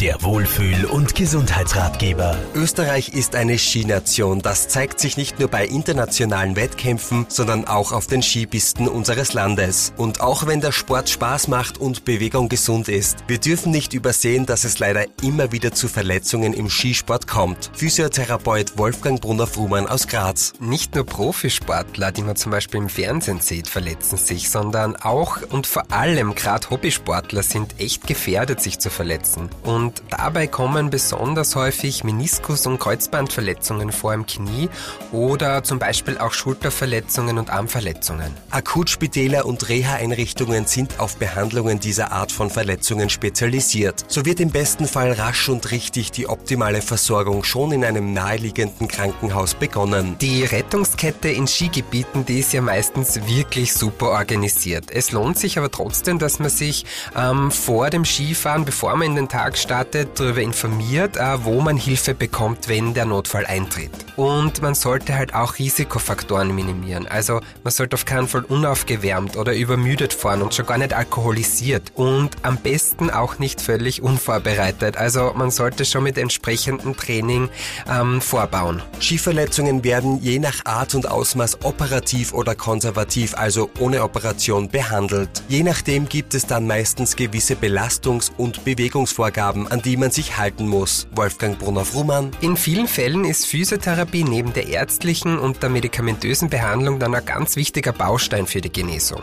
Der Wohlfühl- und Gesundheitsratgeber. Österreich ist eine Skination. Das zeigt sich nicht nur bei internationalen Wettkämpfen, sondern auch auf den Skipisten unseres Landes. Und auch wenn der Sport Spaß macht und Bewegung gesund ist, wir dürfen nicht übersehen, dass es leider immer wieder zu Verletzungen im Skisport kommt. Physiotherapeut Wolfgang Brunner-Frumann aus Graz. Nicht nur Profisportler, die man zum Beispiel im Fernsehen sieht, verletzen sich, sondern auch und vor allem gerade Hobbysportler sind echt gefährdet, sich zu verletzen. Und und dabei kommen besonders häufig Meniskus- und Kreuzbandverletzungen vor im Knie oder zum Beispiel auch Schulterverletzungen und Armverletzungen. Akutspitäler und Reha-Einrichtungen sind auf Behandlungen dieser Art von Verletzungen spezialisiert. So wird im besten Fall rasch und richtig die optimale Versorgung schon in einem naheliegenden Krankenhaus begonnen. Die Rettungskette in Skigebieten, die ist ja meistens wirklich super organisiert. Es lohnt sich aber trotzdem, dass man sich ähm, vor dem Skifahren, bevor man in den Tag startet, gestartet, darüber informiert, äh, wo man Hilfe bekommt, wenn der Notfall eintritt. Und man sollte halt auch Risikofaktoren minimieren. Also man sollte auf keinen Fall unaufgewärmt oder übermüdet fahren und schon gar nicht alkoholisiert. Und am besten auch nicht völlig unvorbereitet. Also man sollte schon mit entsprechendem Training ähm, vorbauen. Skiverletzungen werden je nach Art und Ausmaß operativ oder konservativ, also ohne Operation, behandelt. Je nachdem gibt es dann meistens gewisse Belastungs- und Bewegungsvorgaben, an die man sich halten muss. Wolfgang Brunner-Frumann. In vielen Fällen ist Physiotherapie neben der ärztlichen und der medikamentösen Behandlung dann ein ganz wichtiger Baustein für die Genesung.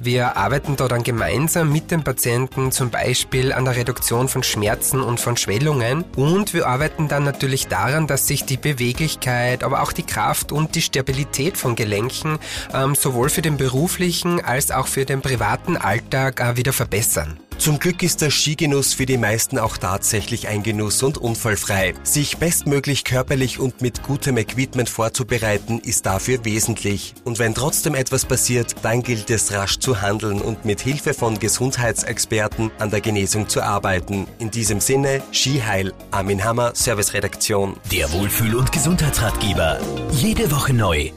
Wir arbeiten da dann gemeinsam mit den Patienten zum Beispiel an der Reduktion von Schmerzen und von Schwellungen und wir arbeiten dann natürlich daran, dass sich die Beweglichkeit, aber auch die Kraft und die Stabilität von Gelenken ähm, sowohl für den beruflichen als auch für den privaten Alltag äh, wieder verbessern. Zum Glück ist der Skigenuss für die meisten auch tatsächlich ein Genuss und unfallfrei. Sich bestmöglich körperlich und mit gutem Equipment vorzubereiten, ist dafür wesentlich. Und wenn trotzdem etwas passiert, dann gilt es rasch zu handeln und mit Hilfe von Gesundheitsexperten an der Genesung zu arbeiten. In diesem Sinne, Skiheil, Armin Hammer, Serviceredaktion. Der Wohlfühl- und Gesundheitsratgeber. Jede Woche neu.